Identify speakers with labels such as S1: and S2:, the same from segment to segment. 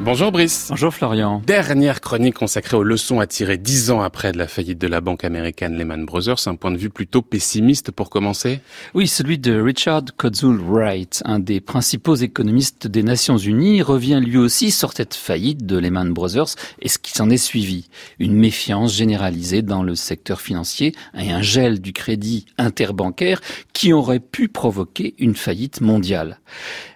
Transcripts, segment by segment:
S1: Bonjour Brice.
S2: Bonjour Florian.
S1: Dernière chronique consacrée aux leçons à tirer dix ans après de la faillite de la banque américaine Lehman Brothers. Un point de vue plutôt pessimiste pour commencer
S2: Oui, celui de Richard Kodzul Wright, un des principaux économistes des Nations Unies, revient lui aussi sur cette faillite de Lehman Brothers et ce qui s'en est suivi. Une méfiance généralisée dans le secteur financier et un gel du crédit interbancaire qui aurait pu provoquer une faillite mondiale.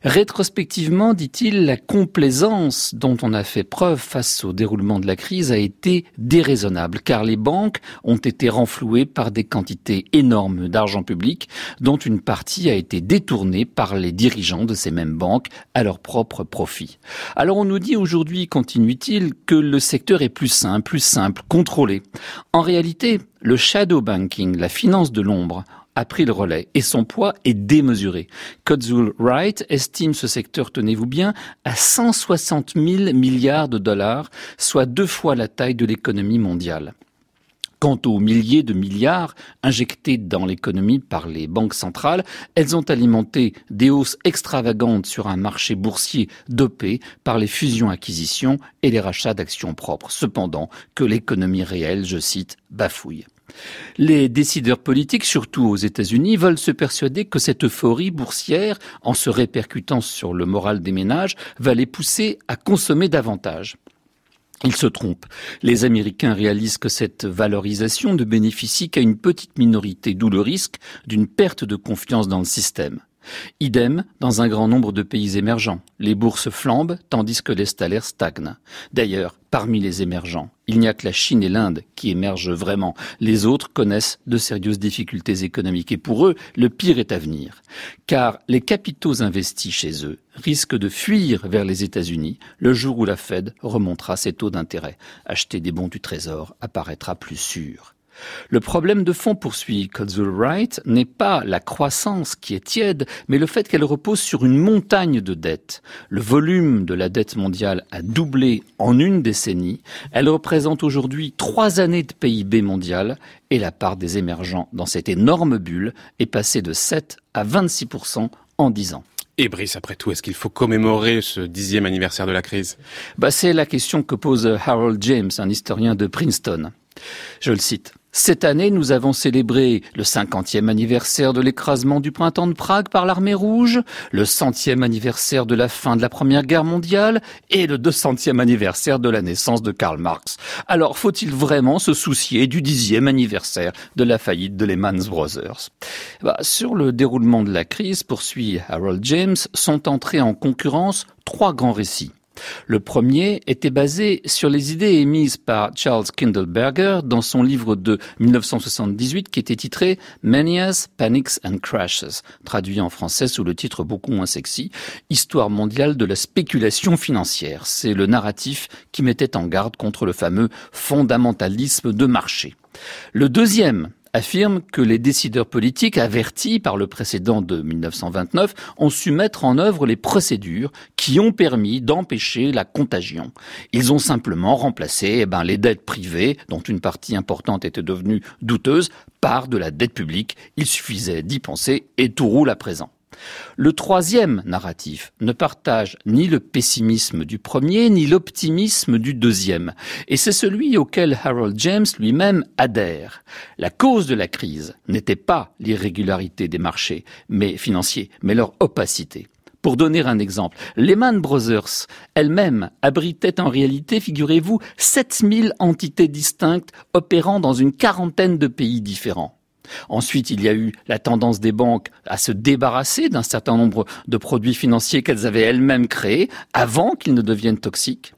S2: Rétrospectivement, dit-il, la complaisance dont on a fait preuve face au déroulement de la crise a été déraisonnable, car les banques ont été renflouées par des quantités énormes d'argent public, dont une partie a été détournée par les dirigeants de ces mêmes banques à leur propre profit. Alors on nous dit aujourd'hui, continue-t-il, que le secteur est plus simple, plus simple, contrôlé. En réalité, le shadow banking, la finance de l'ombre, a pris le relais et son poids est démesuré. Kodzul Wright estime ce secteur, tenez-vous bien, à 160 000 milliards de dollars, soit deux fois la taille de l'économie mondiale. Quant aux milliers de milliards injectés dans l'économie par les banques centrales, elles ont alimenté des hausses extravagantes sur un marché boursier dopé par les fusions-acquisitions et les rachats d'actions propres. Cependant, que l'économie réelle, je cite, bafouille. Les décideurs politiques, surtout aux États-Unis, veulent se persuader que cette euphorie boursière, en se répercutant sur le moral des ménages, va les pousser à consommer davantage. Ils se trompent. Les Américains réalisent que cette valorisation ne bénéficie qu'à une petite minorité, d'où le risque d'une perte de confiance dans le système. Idem dans un grand nombre de pays émergents. Les bourses flambent tandis que les salaires stagnent. D'ailleurs, parmi les émergents, il n'y a que la Chine et l'Inde qui émergent vraiment. Les autres connaissent de sérieuses difficultés économiques et pour eux, le pire est à venir. Car les capitaux investis chez eux risquent de fuir vers les États-Unis le jour où la Fed remontera ses taux d'intérêt. Acheter des bons du Trésor apparaîtra plus sûr. Le problème de fond, poursuit Kodzul Wright, n'est pas la croissance qui est tiède, mais le fait qu'elle repose sur une montagne de dettes. Le volume de la dette mondiale a doublé en une décennie. Elle représente aujourd'hui trois années de PIB mondial et la part des émergents dans cette énorme bulle est passée de 7 à 26% en dix ans.
S1: Et Brice, après tout, est-ce qu'il faut commémorer ce dixième anniversaire de la crise?
S2: Bah, C'est la question que pose Harold James, un historien de Princeton. Je le cite. Cette année, nous avons célébré le cinquantième anniversaire de l'écrasement du printemps de Prague par l'armée rouge, le centième anniversaire de la fin de la Première Guerre mondiale et le deux centième anniversaire de la naissance de Karl Marx. Alors, faut-il vraiment se soucier du dixième anniversaire de la faillite de Lehman Brothers? Bah, Sur le déroulement de la crise, poursuit Harold James, sont entrés en concurrence trois grands récits. Le premier était basé sur les idées émises par Charles Kindleberger dans son livre de 1978 qui était titré Manias, Panics and Crashes, traduit en français sous le titre beaucoup moins sexy, Histoire mondiale de la spéculation financière. C'est le narratif qui mettait en garde contre le fameux fondamentalisme de marché. Le deuxième affirme que les décideurs politiques avertis par le précédent de 1929 ont su mettre en œuvre les procédures qui ont permis d'empêcher la contagion. Ils ont simplement remplacé eh ben, les dettes privées, dont une partie importante était devenue douteuse, par de la dette publique. Il suffisait d'y penser et tout roule à présent. Le troisième narratif ne partage ni le pessimisme du premier, ni l'optimisme du deuxième, et c'est celui auquel Harold James lui-même adhère. La cause de la crise n'était pas l'irrégularité des marchés financiers, mais leur opacité. Pour donner un exemple, Lehman Brothers elle-même abritait en réalité, figurez-vous, 7000 entités distinctes opérant dans une quarantaine de pays différents. Ensuite, il y a eu la tendance des banques à se débarrasser d'un certain nombre de produits financiers qu'elles avaient elles-mêmes créés avant qu'ils ne deviennent toxiques.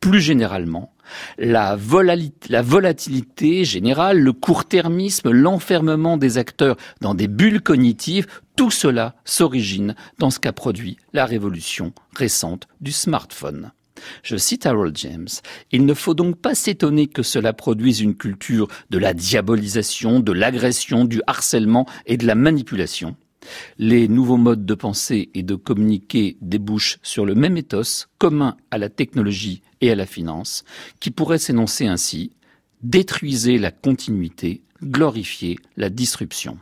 S2: Plus généralement, la, volatilité générale, le court-termisme, l'enfermement des acteurs dans des bulles cognitives, tout cela s'origine dans ce qu'a produit la révolution récente du smartphone. Je cite Harold James. Il ne faut donc pas s'étonner que cela produise une culture de la diabolisation, de l'agression, du harcèlement et de la manipulation. Les nouveaux modes de pensée et de communiquer débouchent sur le même ethos commun à la technologie et à la finance, qui pourrait s'énoncer ainsi détruisez la continuité, glorifiez la disruption.